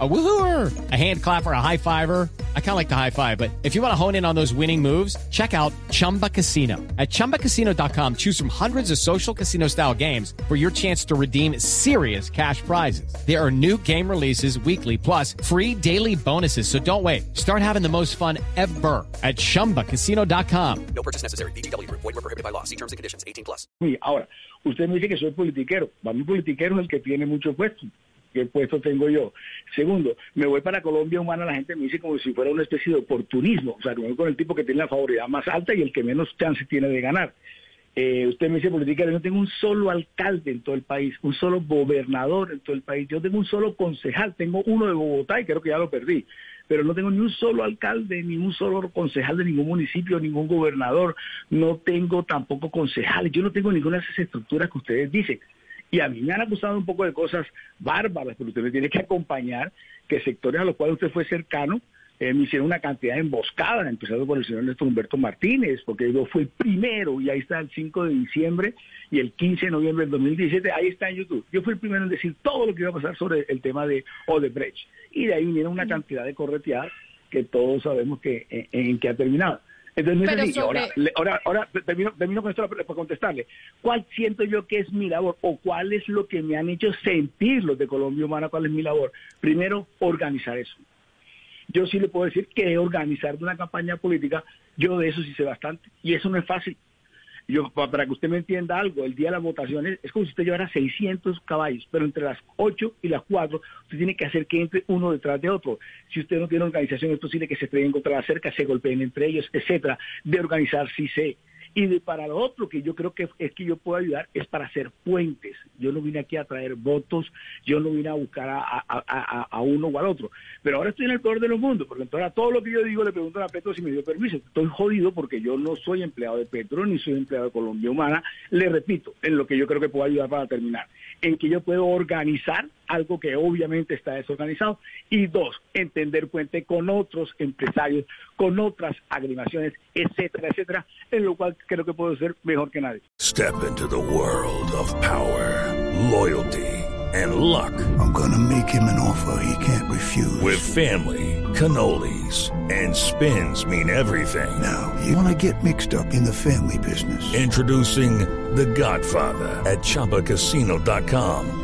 A woohooer, a hand clapper, a high fiver. I kind of like the high five, but if you want to hone in on those winning moves, check out Chumba Casino. At ChumbaCasino.com, choose from hundreds of social casino style games for your chance to redeem serious cash prizes. There are new game releases weekly, plus free daily bonuses. So don't wait. Start having the most fun ever at ChumbaCasino.com. No purchase necessary. BGW. Void were prohibited by law. See terms and conditions. 18 plus. Sí, Ahora, usted me dice que soy politiquero. Para mí politiquero es el que tiene mucho puesto. ¿Qué puesto tengo yo? Segundo, me voy para Colombia Humana, la gente me dice como si fuera una especie de oportunismo. O sea, me voy con el tipo que tiene la favoridad más alta y el que menos chance tiene de ganar. Eh, usted me dice política, yo no tengo un solo alcalde en todo el país, un solo gobernador en todo el país, yo tengo un solo concejal, tengo uno de Bogotá y creo que ya lo perdí, pero no tengo ni un solo alcalde, ni un solo concejal de ningún municipio, ningún gobernador, no tengo tampoco concejales, yo no tengo ninguna de esas estructuras que ustedes dicen. Y a mí me han acusado un poco de cosas bárbaras, pero usted me tiene que acompañar que sectores a los cuales usted fue cercano eh, me hicieron una cantidad de emboscadas, empezando por el señor Néstor Humberto Martínez, porque yo fui el primero, y ahí está el 5 de diciembre y el 15 de noviembre del 2017, ahí está en YouTube. Yo fui el primero en decir todo lo que iba a pasar sobre el tema de Odebrecht. Y de ahí vinieron una cantidad de correteadas que todos sabemos que en, en que ha terminado. Entonces, no es así. sobre- ahora, ahora, ahora termino, termino con esto para contestarle. ¿Cuál siento yo que es mi labor o cuál es lo que me han hecho sentir los de Colombia Humana? ¿Cuál es mi labor? Primero, organizar eso. Yo sí le puedo decir que organizar una campaña política, yo de eso sí sé bastante. Y eso no es fácil. Yo, pa- para que usted me entienda algo, el día de las votaciones es como si usted llevara 600 caballos, pero entre las 8 y las 4 usted tiene que hacer que entre uno detrás de otro. Si usted no tiene organización, es posible que se estrellen contra la cerca, se golpeen entre ellos, etcétera. De organizar sí sé. Y de, para lo otro que yo creo que es que yo puedo ayudar es para hacer puentes. Yo no vine aquí a traer votos, yo no vine a buscar a, a- a- a- uno o al otro. Pero ahora estoy en el peor de los mundos, porque entonces a todo lo que yo digo le pregunto a Petro si me dio permiso. Estoy jodido porque yo no soy empleado de Petro ni soy empleado de Colombia Humana. Le repito, en lo que yo creo que puedo ayudar para terminar, en que yo puedo organizar algo que obviamente está desorganizado y dos, entender puente con otros empresarios, con otras agrimaciones, etcétera, etcétera, en lo cual creo que puedo ser mejor que nadie. Step into the world of power, loyalty, and luck. I'm gonna make him an offer he can't refuse. With family, cannolis, and spins mean everything. now, you wanna get mixed up in the family business. Introducing The Godfather at ChumbaCasino.com.